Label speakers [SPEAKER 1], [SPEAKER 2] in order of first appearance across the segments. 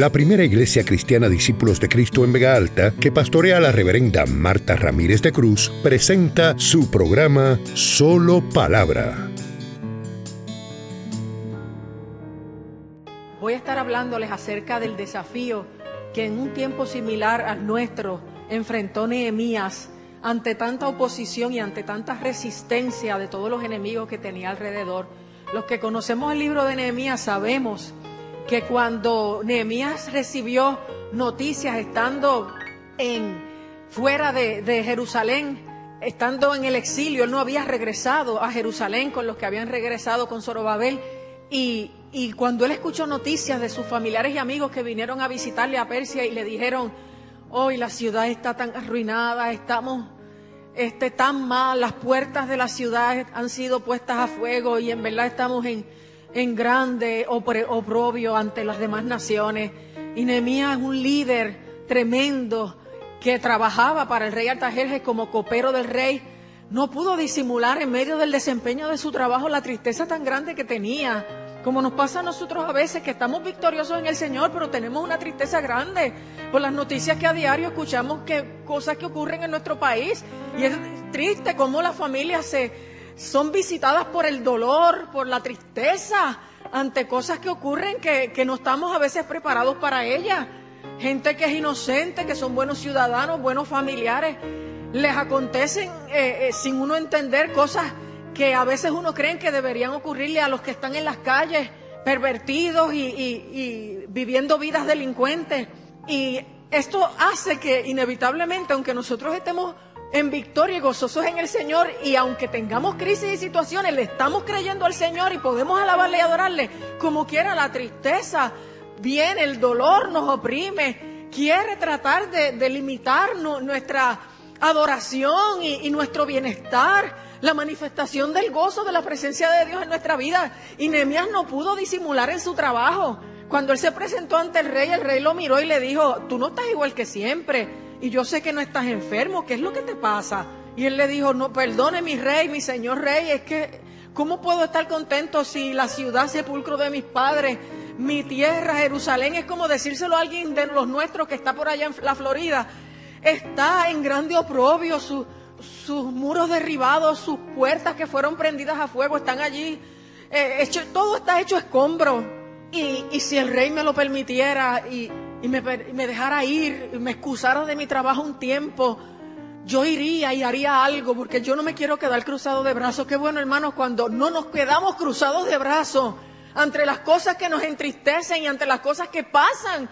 [SPEAKER 1] la primera iglesia cristiana Discípulos de Cristo en Vega Alta, que pastorea la reverenda Marta Ramírez de Cruz, presenta su programa Solo Palabra.
[SPEAKER 2] Voy a estar hablándoles acerca del desafío que en un tiempo similar al nuestro enfrentó Nehemías ante tanta oposición y ante tanta resistencia de todos los enemigos que tenía alrededor. Los que conocemos el libro de Nehemías sabemos que cuando Nehemías recibió noticias estando en fuera de, Jerusalén, estando en el exilio, él no había regresado a Jerusalén con los que habían regresado con Zorobabel. Y, y cuando él escuchó noticias de sus familiares y amigos que vinieron a visitarle a Persia y le dijeron, hoy la ciudad está tan arruinada, estamos este, tan mal, las puertas de la ciudad han sido puestas a fuego y en verdad estamos en, en grande oprobio ante las demás naciones. Y Nehemías es un líder tremendo que trabajaba para el rey Artajerjes como copero del rey. No pudo disimular en medio del desempeño de su trabajo la tristeza tan grande que tenía. Como nos pasa a nosotros a veces que estamos victoriosos en el Señor, pero tenemos una tristeza grande por las noticias que a diario escuchamos que cosas que ocurren en nuestro país. Y es triste cómo las familias se, son visitadas por el dolor, por la tristeza, ante cosas que ocurren que, que no estamos a veces preparados para ellas. Gente que es inocente, que son buenos ciudadanos, buenos familiares, les acontecen eh, eh, sin uno entender cosas que a veces uno cree que deberían ocurrirle a los que están en las calles, pervertidos y, y viviendo vidas delincuentes. Y esto hace que inevitablemente, aunque nosotros estemos en victoria y gozosos en el Señor. Y aunque tengamos crisis y situaciones, le estamos creyendo al Señor y podemos alabarle y adorarle, como quiera la tristeza viene, el dolor nos oprime, quiere tratar de, limitar nuestra adoración y, y, nuestro bienestar, la manifestación del gozo de la presencia de Dios en nuestra vida. Y Nehemías no pudo disimular en su trabajo. Cuando él se presentó ante el rey, el rey lo miró y le dijo, tú no estás igual que siempre y yo sé que no estás enfermo, ¿qué es lo que te pasa? Y él le dijo, no, perdone mi rey, mi señor rey, es que, ¿cómo puedo estar contento si la ciudad sepulcro de mis padres, mi tierra, Jerusalén, es como decírselo a alguien de los nuestros que está por allá en la Florida, está en grande oprobio, sus muros derribados, sus puertas que fueron prendidas a fuego están allí, eh, todo está hecho escombro. Y, y si el rey me lo permitiera y, y me, me dejara ir, y me excusara de mi trabajo un tiempo, yo iría y haría algo, porque yo no me quiero quedar cruzado de brazos. Qué bueno, hermanos, cuando no nos quedamos cruzados de brazos ante las cosas que nos entristecen y ante las cosas que pasan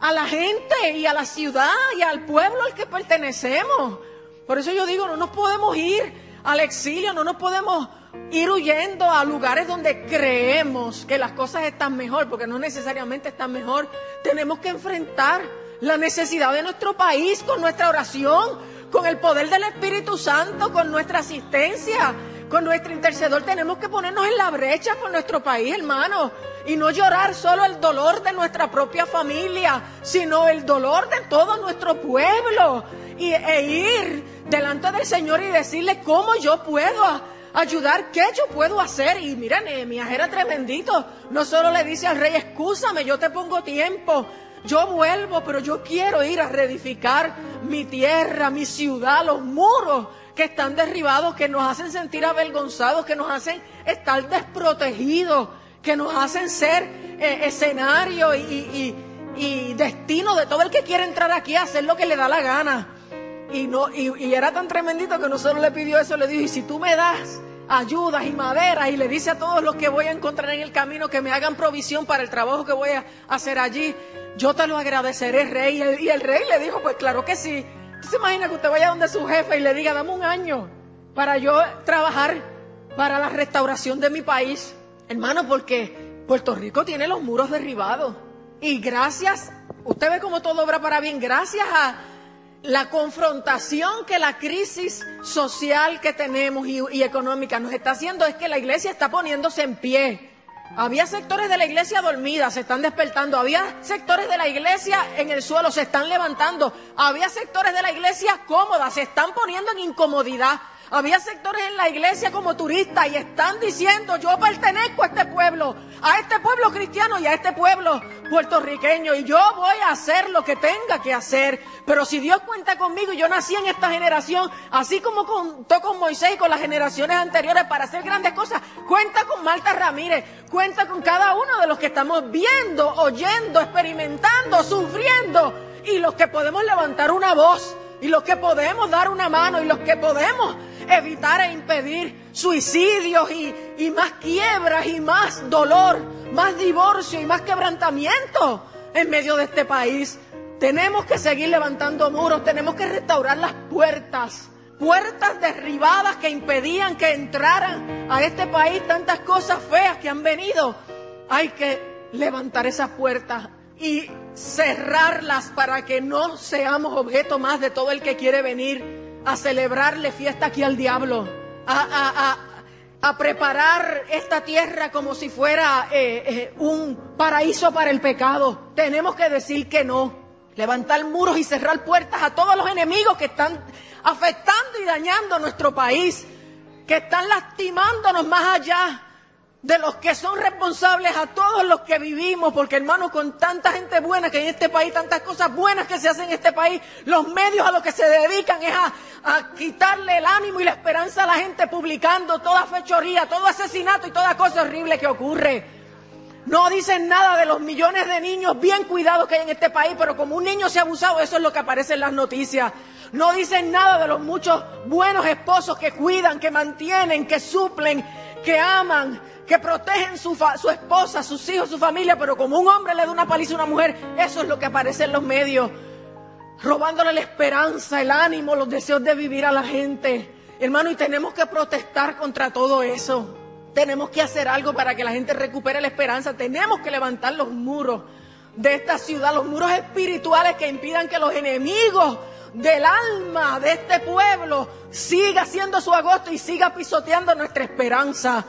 [SPEAKER 2] a la gente y a la ciudad y al pueblo al que pertenecemos. Por eso yo digo, no nos podemos ir al exilio, no nos podemos ir huyendo a lugares donde creemos que las cosas están mejor, porque no necesariamente están mejor. Tenemos que enfrentar la necesidad de nuestro país con nuestra oración, con el poder del Espíritu Santo, con nuestra asistencia, con nuestro intercedor. Tenemos que ponernos en la brecha por nuestro país, hermano, y no llorar solo el dolor de nuestra propia familia, sino el dolor de todo nuestro pueblo. Y, e ir delante del Señor y decirle cómo yo puedo ayudar, ¿qué yo puedo hacer? Y mira, Nehemías era tremendito. No solo le dice al rey, escúchame, yo te pongo tiempo. Yo vuelvo, pero yo quiero ir a reedificar mi tierra, mi ciudad, los muros que están derribados, que nos hacen sentir avergonzados, que nos hacen estar desprotegidos, que nos hacen ser eh, escenario y, destino de todo el que quiere entrar aquí a hacer lo que le da la gana. Y, no, y, era tan tremendito que no solo le pidió eso, le dijo, y si tú me das ayudas y maderas y le dice a todos los que voy a encontrar en el camino que me hagan provisión para el trabajo que voy a hacer allí, yo te lo agradeceré, rey. Y el, rey le dijo, pues claro que sí. ¿Usted se imagina que usted vaya donde su jefe y le diga, dame un año para yo trabajar para la restauración de mi país? Hermano, porque Puerto Rico tiene los muros derribados. Y gracias, usted ve cómo todo obra para bien, gracias a la confrontación que la crisis social que tenemos y, económica nos está haciendo es que la iglesia está poniéndose en pie. Había sectores de la iglesia dormidas, se están despertando. Había sectores de la iglesia en el suelo, se están levantando. Había sectores de la iglesia cómodas, se están poniendo en incomodidad. Había sectores en la iglesia como turistas y están diciendo, yo pertenezco a este pueblo, a este pueblo cristiano y a este pueblo puertorriqueño y yo voy a hacer lo que tenga que hacer. Pero si Dios cuenta conmigo y yo nací en esta generación, así como contó con Moisés y con las generaciones anteriores para hacer grandes cosas, cuenta con Marta Ramírez, cuenta con cada uno de los que estamos viendo, oyendo, experimentando, sufriendo y los que podemos levantar una voz y los que podemos dar una mano y los que podemos evitar e impedir suicidios y, y más quiebras y más dolor, más divorcio y más quebrantamiento en medio de este país. Tenemos que seguir levantando muros, tenemos que restaurar las puertas, puertas derribadas que impedían que entraran a este país tantas cosas feas que han venido. Hay que levantar esas puertas y cerrarlas para que no seamos objeto más de todo el que quiere venir a celebrarle fiesta aquí al diablo, a, preparar esta tierra como si fuera eh, eh, un paraíso para el pecado. Tenemos que decir que no, levantar muros y cerrar puertas a todos los enemigos que están afectando y dañando nuestro país, que están lastimándonos más allá de los que son responsables a todos los que vivimos, porque hermano, con tanta gente buena que hay en este país, tantas cosas buenas que se hacen en este país, los medios a los que se dedican es a, a quitarle el ánimo y la esperanza a la gente publicando toda fechoría, todo asesinato y toda cosa horrible que ocurre. No dicen nada de los millones de niños bien cuidados que hay en este país, pero como un niño se ha abusado, eso es lo que aparece en las noticias. No dicen nada de los muchos buenos esposos que cuidan, que mantienen, que suplen, que aman, que protegen su, su esposa, sus hijos, su familia, pero como un hombre le da una paliza a una mujer, eso es lo que aparece en los medios, robándole la esperanza, el ánimo, los deseos de vivir a la gente. Hermano, y tenemos que protestar contra todo eso. Tenemos que hacer algo para que la gente recupere la esperanza. Tenemos que levantar los muros de esta ciudad, los muros espirituales que impidan que los enemigos del alma de este pueblo siga haciendo su agosto y siga pisoteando nuestra esperanza.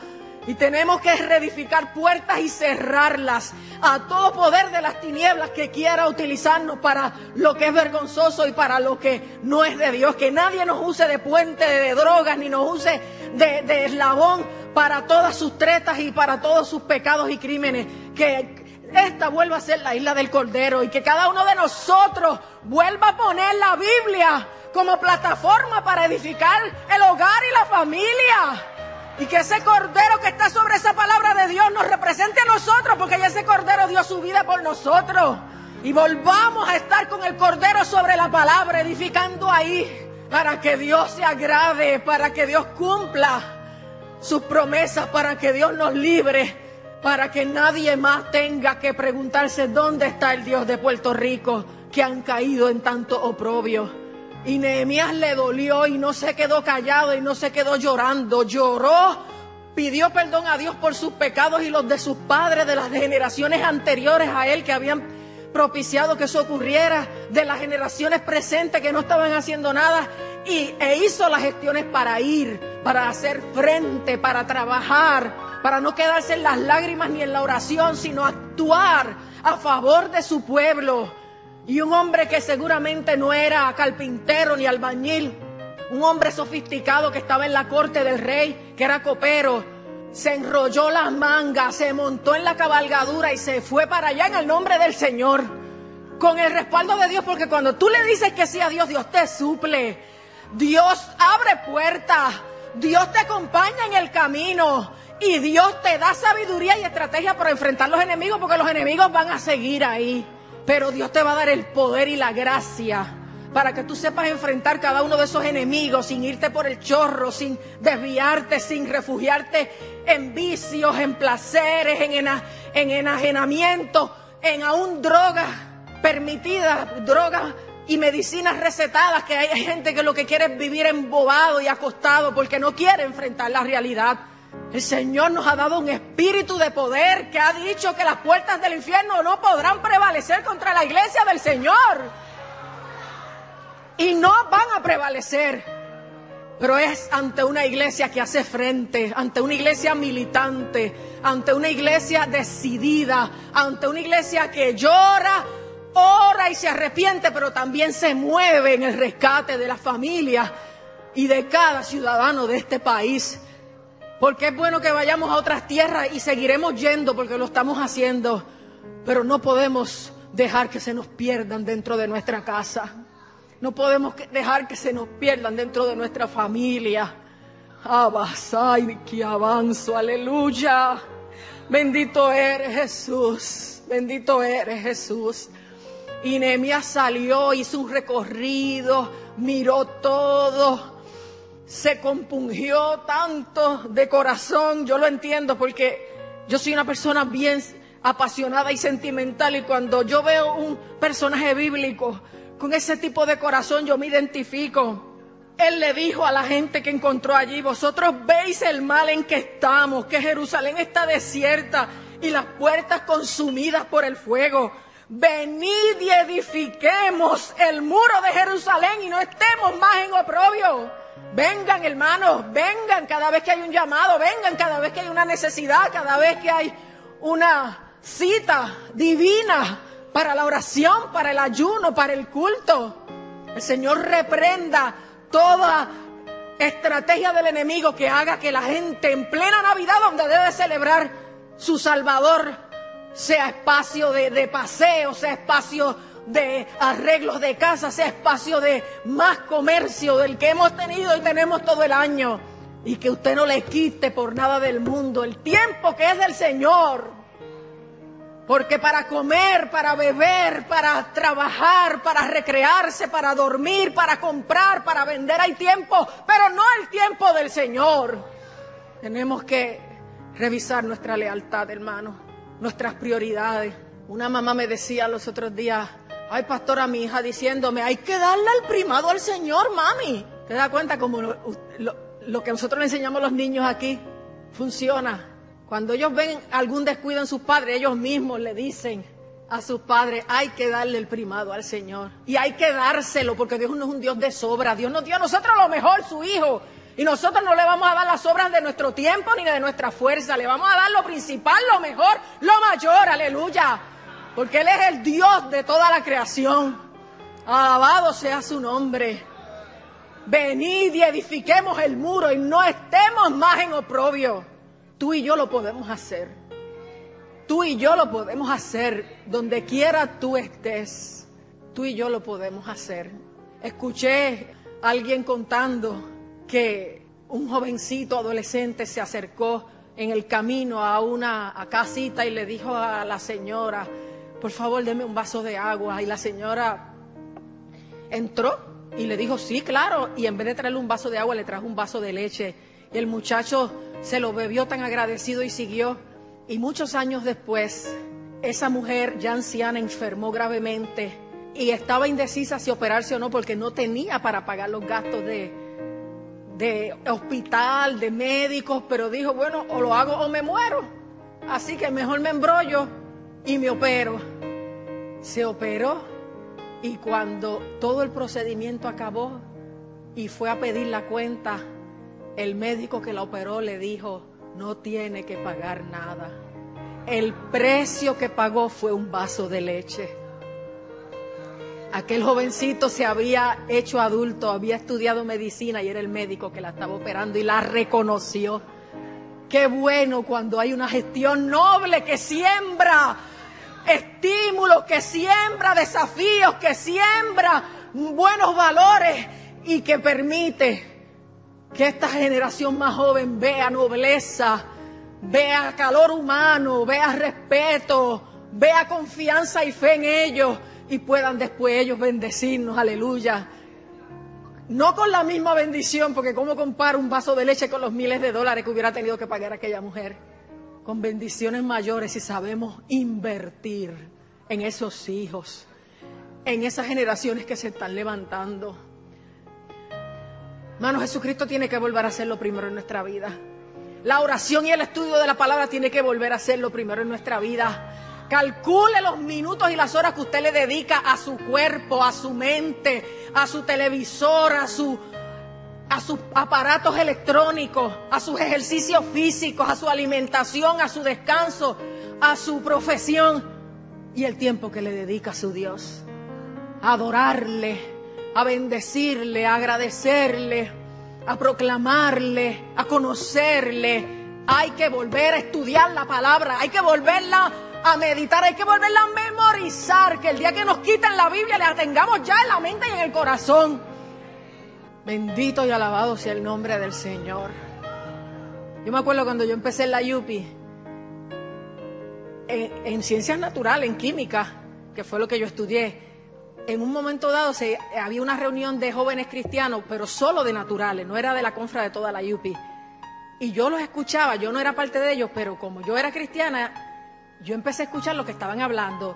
[SPEAKER 2] Y tenemos que reedificar puertas y cerrarlas a todo poder de las tinieblas que quiera utilizarnos para lo que es vergonzoso y para lo que no es de Dios. Que nadie nos use de puente de drogas ni nos use de, de eslabón para todas sus tretas y para todos sus pecados y crímenes. Que esta vuelva a ser la isla del Cordero y que cada uno de nosotros vuelva a poner la Biblia como plataforma para edificar el hogar y la familia. Y que ese cordero que está sobre esa palabra de Dios nos represente a nosotros, porque ese cordero dio su vida por nosotros. Y volvamos a estar con el cordero sobre la palabra, edificando ahí, para que Dios se agrade, para que Dios cumpla sus promesas, para que Dios nos libre para que nadie más tenga que preguntarse dónde está el Dios de Puerto Rico que han caído en tanto oprobio. Y Nehemías le dolió y no se quedó callado y no se quedó llorando, lloró, pidió perdón a Dios por sus pecados y los de sus padres, de las generaciones anteriores a él que habían propiciado que eso ocurriera, de las generaciones presentes que no estaban haciendo nada y, e hizo las gestiones para ir, para hacer frente, para trabajar para no quedarse en las lágrimas ni en la oración, sino actuar a favor de su pueblo. Y un hombre que seguramente no era carpintero ni albañil, un hombre sofisticado que estaba en la corte del rey, que era copero, se enrolló las mangas, se montó en la cabalgadura y se fue para allá en el nombre del Señor, con el respaldo de Dios, porque cuando tú le dices que sí a Dios, Dios te suple, Dios abre puertas, Dios te acompaña en el camino. Y Dios te da sabiduría y estrategia para enfrentar los enemigos, porque los enemigos van a seguir ahí. Pero Dios te va a dar el poder y la gracia para que tú sepas enfrentar cada uno de esos enemigos sin irte por el chorro, sin desviarte, sin refugiarte en vicios, en placeres, en, en enajenamiento, en aún drogas permitidas, drogas y medicinas recetadas, que hay gente que lo que quiere es vivir embobado y acostado porque no quiere enfrentar la realidad. El Señor nos ha dado un espíritu de poder que ha dicho que las puertas del infierno no podrán prevalecer contra la iglesia del Señor. Y no van a prevalecer. Pero es ante una iglesia que hace frente, ante una iglesia militante, ante una iglesia decidida, ante una iglesia que llora, ora y se arrepiente, pero también se mueve en el rescate de la familia y de cada ciudadano de este país. Porque es bueno que vayamos a otras tierras y seguiremos yendo porque lo estamos haciendo, pero no podemos dejar que se nos pierdan dentro de nuestra casa. No podemos dejar que se nos pierdan dentro de nuestra familia. Abasai, que avanzo, aleluya. Bendito eres Jesús, bendito eres Jesús. Y Nehemías salió, hizo un recorrido, miró todo, se compungió tanto de corazón. Yo lo entiendo porque yo soy una persona bien apasionada y sentimental y cuando yo veo un personaje bíblico con ese tipo de corazón yo me identifico. Él le dijo a la gente que encontró allí, vosotros veis el mal en que estamos, que Jerusalén está desierta y las puertas consumidas por el fuego. Venid y edifiquemos el muro de Jerusalén y no estemos más en oprobio. Vengan hermanos, vengan cada vez que hay un llamado, vengan cada vez que hay una necesidad, cada vez que hay una cita divina para la oración, para el ayuno, para el culto. El Señor reprenda toda estrategia del enemigo que haga que la gente en plena Navidad, donde debe celebrar su Salvador, sea espacio de, paseo, sea espacio de arreglos de casa, sea espacio de más comercio del que hemos tenido y tenemos todo el año. Y que usted no le quite por nada del mundo el tiempo que es del Señor. Porque para comer, para beber, para trabajar, para recrearse, para dormir, para comprar, para vender hay tiempo, pero no el tiempo del Señor. Tenemos que revisar nuestra lealtad, hermano, nuestras prioridades. Una mamá me decía los otros días, ay pastora, mi hija diciéndome, hay que darle el primado al Señor, mami. ¿Te das cuenta como lo, lo que nosotros le enseñamos a los niños aquí funciona? Cuando ellos ven algún descuido en sus padres, ellos mismos le dicen a sus padres, hay que darle el primado al Señor. Y hay que dárselo, porque Dios no es un Dios de sobra. Dios nos dio a nosotros lo mejor, su Hijo. Y nosotros no le vamos a dar las obras de nuestro tiempo ni de nuestra fuerza. Le vamos a dar lo principal, lo mejor, lo mayor, aleluya. Porque Él es el Dios de toda la creación. Alabado sea su nombre. Venid y edifiquemos el muro y no estemos más en oprobio. Tú y yo lo podemos hacer. Tú y yo lo podemos hacer donde quiera tú estés. Tú y yo lo podemos hacer. Escuché a alguien contando que un jovencito adolescente se acercó en el camino a una casita y le dijo a la señora, por favor, deme un vaso de agua. Y la señora entró y le dijo, sí, claro. Y en vez de traerle un vaso de agua, le trajo un vaso de leche. Y el muchacho se lo bebió tan agradecido y siguió. Y muchos años después, esa mujer ya anciana enfermó gravemente y estaba indecisa si operarse o no porque no tenía para pagar los gastos de, de hospital, de médicos, pero dijo, bueno, o lo hago o me muero. Así que mejor me embrollo y me opero. Se operó y cuando todo el procedimiento acabó y fue a pedir la cuenta, el médico que la operó le dijo, no tiene que pagar nada. El precio que pagó fue un vaso de leche. Aquel jovencito se había hecho adulto, había estudiado medicina y era el médico que la estaba operando y la reconoció. Qué bueno cuando hay una gestión noble que siembra estímulos, que siembra desafíos, que siembra buenos valores y que permite que esta generación más joven vea nobleza, vea calor humano, vea respeto, vea confianza y fe en ellos y puedan después ellos bendecirnos, aleluya. No con la misma bendición, porque ¿cómo comparo un vaso de leche con los miles de dólares que hubiera tenido que pagar aquella mujer? Con bendiciones mayores si sabemos invertir en esos hijos, en esas generaciones que se están levantando. Hermano, Jesucristo tiene que volver a ser lo primero en nuestra vida. La oración y el estudio de la palabra tiene que volver a ser lo primero en nuestra vida. Calcule los minutos y las horas que usted le dedica a su cuerpo, a su mente, a su televisor, a, a sus aparatos electrónicos, a sus ejercicios físicos, a su alimentación, a su descanso, a su profesión y el tiempo que le dedica a su Dios. Adorarle a bendecirle, a agradecerle, a proclamarle, a conocerle. Hay que volver a estudiar la palabra, hay que volverla a meditar, hay que volverla a memorizar, que el día que nos quiten la Biblia la tengamos ya en la mente y en el corazón. Bendito y alabado sea el nombre del Señor. Yo me acuerdo cuando yo empecé en la Yupi, en, en ciencias naturales, en química, que fue lo que yo estudié, en un momento dado se, había una reunión de jóvenes cristianos, pero solo de naturales, no era de la confra de toda la Yupi. Y yo los escuchaba, yo no era parte de ellos, pero como yo era cristiana, yo empecé a escuchar lo que estaban hablando.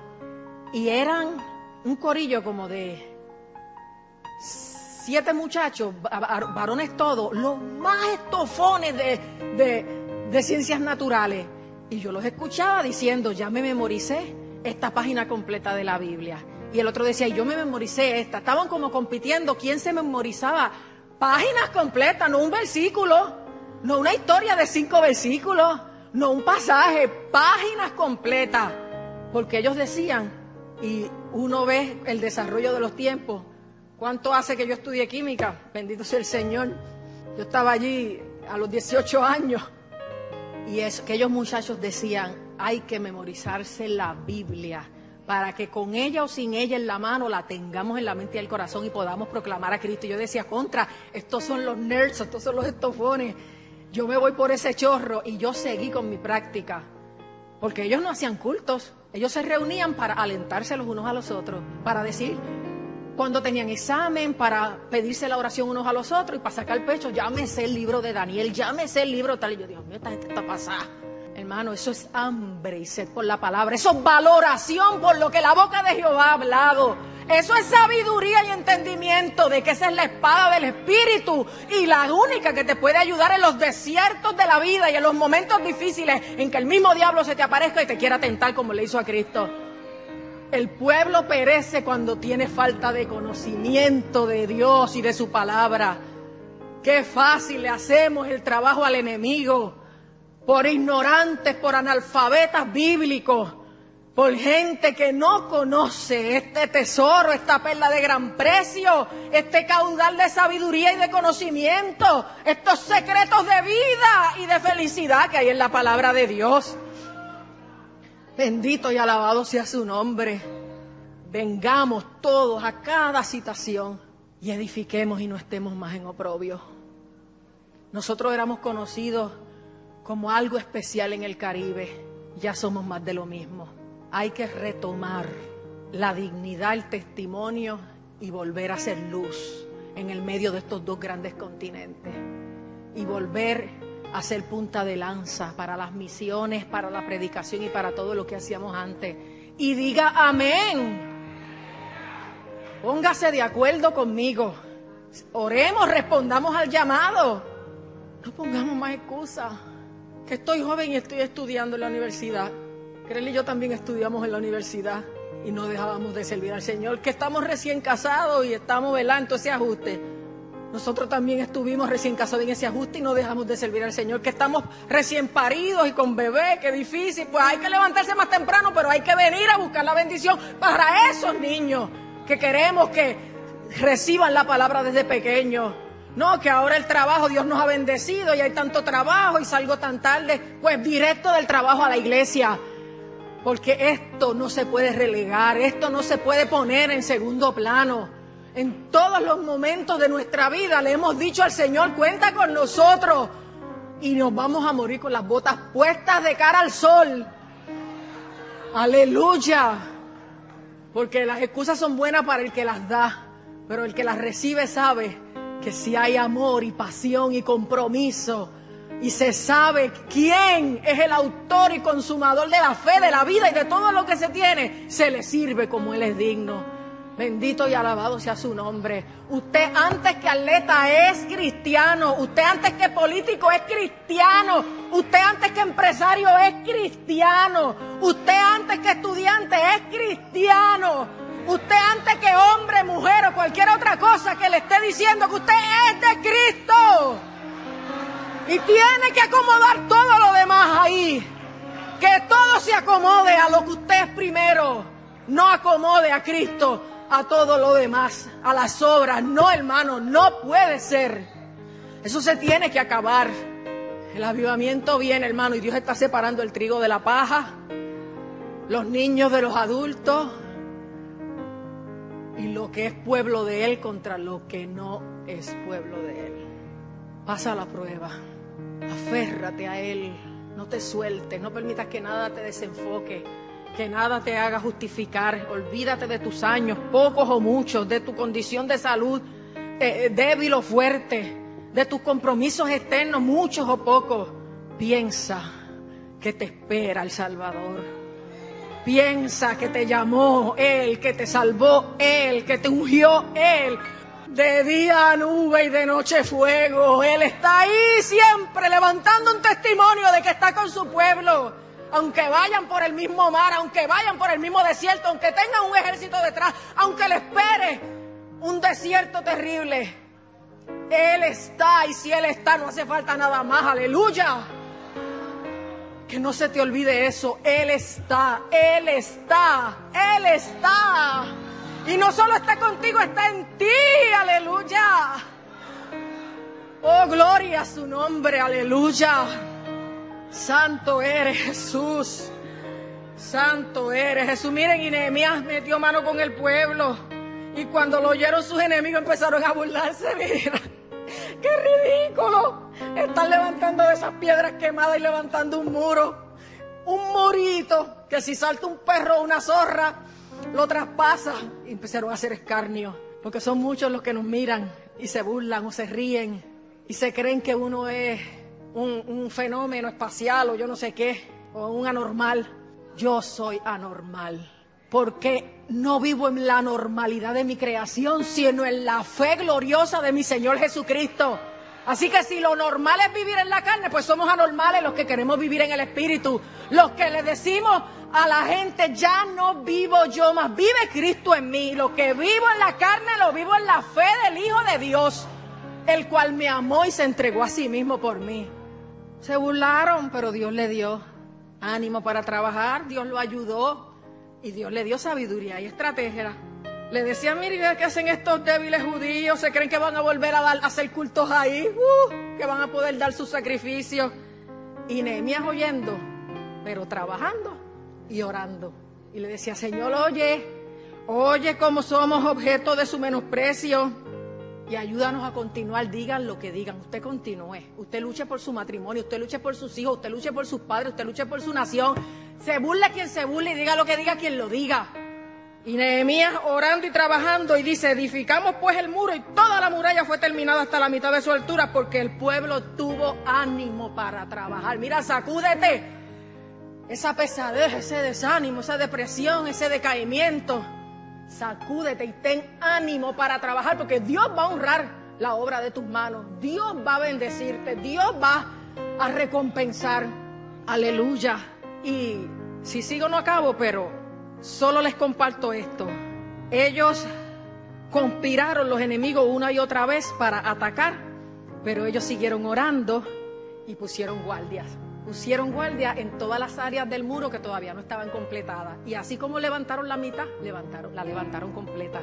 [SPEAKER 2] Y eran un corillo como de siete muchachos, varones todos, los más estofones de, de, de ciencias naturales. Y yo los escuchaba diciendo, ya me memoricé esta página completa de la Biblia. Y el otro decía, yo me memoricé esta. Estaban como compitiendo quién se memorizaba páginas completas, no un versículo, no una historia de cinco versículos, no un pasaje, páginas completas. Porque ellos decían, y uno ve el desarrollo de los tiempos, ¿cuánto hace que yo estudié química? Bendito sea el Señor. Yo estaba allí a los 18 años y es, aquellos muchachos decían, hay que memorizarse la Biblia para que con ella o sin ella en la mano la tengamos en la mente y el corazón y podamos proclamar a Cristo. Yo decía, contra, estos son los nerds, estos son los estofones. Yo me voy por ese chorro y yo seguí con mi práctica. Porque ellos no hacían cultos, ellos se reunían para alentarse los unos a los otros, para decir cuando tenían examen, para pedirse la oración unos a los otros y para sacar el pecho, llámese el libro de Daniel, llámese el libro tal. Y yo, Dios mío, esta gente está pasada. Hermano, eso es hambre y sed por la palabra. Eso es valoración por lo que la boca de Jehová ha hablado. Eso es sabiduría y entendimiento de que esa es la espada del Espíritu y la única que te puede ayudar en los desiertos de la vida y en los momentos difíciles en que el mismo diablo se te aparezca y te quiera tentar como le hizo a Cristo. El pueblo perece cuando tiene falta de conocimiento de Dios y de su palabra. Qué fácil le hacemos el trabajo al enemigo por ignorantes, por analfabetas bíblicos, por gente que no conoce este tesoro, esta perla de gran precio, este caudal de sabiduría y de conocimiento, estos secretos de vida y de felicidad que hay en la palabra de Dios. Bendito y alabado sea su nombre. Vengamos todos a cada citación y edifiquemos y no estemos más en oprobio. Nosotros éramos conocidos como algo especial en el Caribe, ya somos más de lo mismo. Hay que retomar la dignidad, el testimonio y volver a ser luz en el medio de estos dos grandes continentes. Y volver a ser punta de lanza para las misiones, para la predicación y para todo lo que hacíamos antes. Y diga amén. Póngase de acuerdo conmigo. Oremos, respondamos al llamado. No pongamos más excusas que estoy joven y estoy estudiando en la universidad. Creel y yo también estudiamos en la universidad y no dejábamos de servir al Señor. Que estamos recién casados y estamos velando ese ajuste. Nosotros también estuvimos recién casados en ese ajuste y no dejamos de servir al Señor. Que estamos recién paridos y con bebé, qué difícil. Pues hay que levantarse más temprano, pero hay que venir a buscar la bendición para esos niños que queremos que reciban la palabra desde pequeños. No, que ahora el trabajo, Dios nos ha bendecido y hay tanto trabajo y salgo tan tarde. Pues directo del trabajo a la iglesia. Porque esto no se puede relegar, esto no se puede poner en segundo plano. En todos los momentos de nuestra vida le hemos dicho al Señor, cuenta con nosotros. Y nos vamos a morir con las botas puestas de cara al sol. Aleluya. Porque las excusas son buenas para el que las da, pero el que las recibe sabe que si hay amor y pasión y compromiso y se sabe quién es el autor y consumador de la fe, de la vida y de todo lo que se tiene, se le sirve como Él es digno. Bendito y alabado sea su nombre. Usted antes que atleta es cristiano. Usted antes que político es cristiano. Usted antes que empresario es cristiano. Usted antes que estudiante es cristiano. Usted antes que hombre, mujer o cualquier otra cosa que le esté diciendo que usted es de Cristo. Y tiene que acomodar todo lo demás ahí. Que todo se acomode a lo que usted es primero. No acomode a Cristo a todo lo demás, a las obras. No, hermano, no puede ser. Eso se tiene que acabar. El avivamiento viene, hermano, y Dios está separando el trigo de la paja, los niños de los adultos y lo que es pueblo de Él contra lo que no es pueblo de Él. Pasa la prueba, aférrate a Él, no te sueltes, no permitas que nada te desenfoque, que nada te haga justificar, olvídate de tus años, pocos o muchos, de tu condición de salud eh, débil o fuerte de tus compromisos externos, muchos o pocos, piensa que te espera el Salvador. Piensa que te llamó Él, que te salvó Él, que te ungió Él. De día nube y de noche fuego. Él está ahí siempre levantando un testimonio de que está con su pueblo. Aunque vayan por el mismo mar, aunque vayan por el mismo desierto, aunque tengan un ejército detrás, aunque le espere un desierto terrible, él está y si Él está no hace falta nada más. Aleluya. Que no se te olvide eso. Él está, Él está, Él está. Y no solo está contigo, está en ti. Aleluya. Oh, gloria a su nombre. Aleluya. Santo eres Jesús. Santo eres Jesús. Miren, y Nehemías metió mano con el pueblo. Y cuando lo oyeron sus enemigos empezaron a burlarse. Mira. ¡Qué ridículo! Están levantando de esas piedras quemadas y levantando un muro. Un murito que si salta un perro o una zorra, lo traspasa. Y empezaron a hacer escarnio. Porque son muchos los que nos miran y se burlan o se ríen y se creen que uno es un, un fenómeno espacial o yo no sé qué, o un anormal. Yo soy anormal porque no vivo en la normalidad de mi creación, sino en la fe gloriosa de mi Señor Jesucristo. Así que si lo normal es vivir en la carne, pues somos anormales los que queremos vivir en el Espíritu. Los que le decimos a la gente, ya no vivo yo más, vive Cristo en mí. Lo que vivo en la carne lo vivo en la fe del Hijo de Dios, el cual me amó y se entregó a sí mismo por mí. Se burlaron, pero Dios le dio ánimo para trabajar, Dios lo ayudó. Y Dios le dio sabiduría y estrategia. Le decía, mire, ¿qué hacen estos débiles judíos? ¿Se creen que van a volver a, dar, hacer cultos ahí? Uh, que van a poder dar sus sacrificios. Y Nehemías oyendo, pero trabajando y orando. Y le decía, Señor, oye, oye cómo somos objeto de su menosprecio y ayúdanos a continuar. Digan lo que digan. Usted continúe. Usted luche por su matrimonio, usted luche por sus hijos, usted luche por sus padres, usted luche por su nación. Se burla quien se burle y diga lo que diga quien lo diga. Y Nehemías orando y trabajando y dice, edificamos pues el muro y toda la muralla fue terminada hasta la mitad de su altura porque el pueblo tuvo ánimo para trabajar. Mira, sacúdete esa pesadez, ese desánimo, esa depresión, ese decaimiento sacúdete y ten ánimo para trabajar porque Dios va a honrar la obra de tus manos. Dios va a bendecirte, Dios va a recompensar. Aleluya. Y si sigo no acabo, pero solo les comparto esto. Ellos conspiraron los enemigos una y otra vez para atacar, pero ellos siguieron orando y pusieron guardias pusieron guardia en todas las áreas del muro que todavía no estaban completadas. Y así como levantaron la mitad, levantaron, la levantaron completa.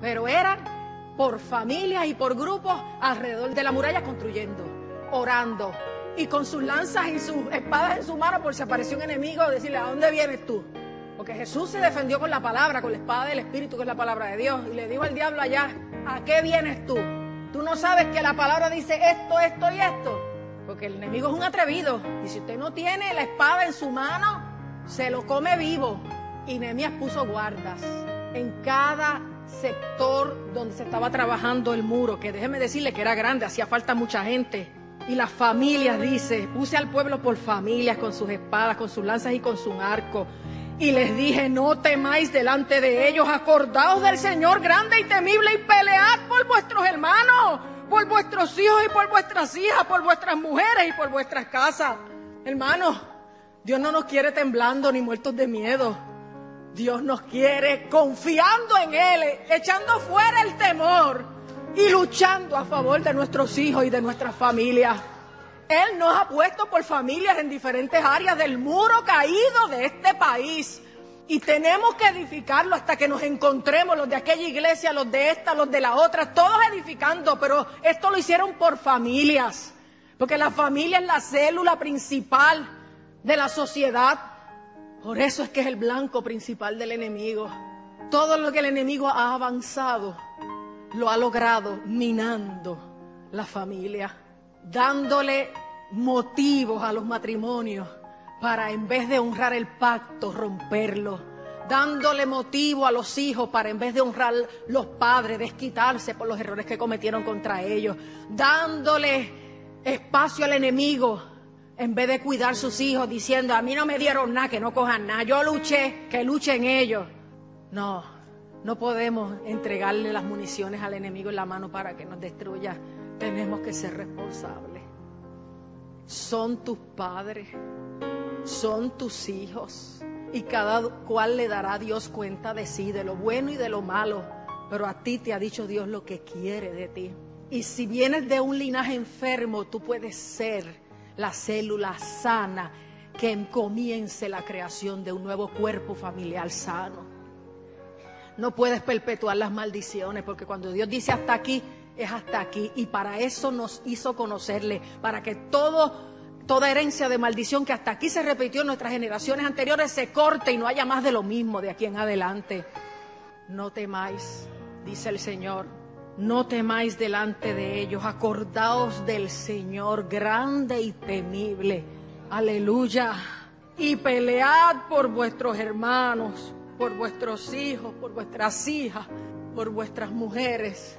[SPEAKER 2] Pero eran por familias y por grupos alrededor de la muralla construyendo, orando y con sus lanzas y sus espadas en su mano por si apareció un enemigo, decirle, ¿a dónde vienes tú? Porque Jesús se defendió con la palabra, con la espada del Espíritu, que es la palabra de Dios. Y le dijo al diablo allá, ¿a qué vienes tú? Tú no sabes que la palabra dice esto, esto y esto. Porque el enemigo es un atrevido. Y si usted no tiene la espada en su mano, se lo come vivo. Y Nehemías puso guardas en cada sector donde se estaba trabajando el muro, que déjeme decirle que era grande, hacía falta mucha gente. Y las familias, dice, puse al pueblo por familias, con sus espadas, con sus lanzas y con su arco. Y les dije, no temáis delante de ellos, acordaos del Señor grande y temible y pelead por vuestros hermanos por vuestros hijos y por vuestras hijas, por vuestras mujeres y por vuestras casas. Hermanos, Dios no nos quiere temblando ni muertos de miedo. Dios nos quiere confiando en Él, echando fuera el temor y luchando a favor de nuestros hijos y de nuestras familias. Él nos ha puesto por familias en diferentes áreas del muro caído de este país. Y tenemos que edificarlo hasta que nos encontremos, los de aquella iglesia, los de esta, los de la otra, todos edificando, pero esto lo hicieron por familias, porque la familia es la célula principal de la sociedad. Por eso es que es el blanco principal del enemigo. Todo lo que el enemigo ha avanzado, lo ha logrado minando la familia, dándole motivos a los matrimonios para en vez de honrar el pacto, romperlo, dándole motivo a los hijos para en vez de honrar los padres, desquitarse por los errores que cometieron contra ellos, dándole espacio al enemigo en vez de cuidar sus hijos, diciendo, a mí no me dieron nada, que no cojan nada, yo luché, que luchen ellos. No, no podemos entregarle las municiones al enemigo en la mano para que nos destruya. Tenemos que ser responsables. Son tus padres son tus hijos y cada cual le dará a Dios cuenta de sí, de lo bueno y de lo malo, pero a ti te ha dicho Dios lo que quiere de ti. Y si vienes de un linaje enfermo, tú puedes ser la célula sana que comience la creación de un nuevo cuerpo familiar sano. No puedes perpetuar las maldiciones, porque cuando Dios dice hasta aquí, es hasta aquí. Y para eso nos hizo conocerle, para que todo toda herencia de maldición que hasta aquí se repitió en nuestras generaciones anteriores se corte y no haya más de lo mismo de aquí en adelante. No temáis, dice el Señor, no temáis delante de ellos, acordaos del Señor grande y temible. Aleluya. Y pelead por vuestros hermanos, por vuestros hijos, por vuestras hijas, por vuestras mujeres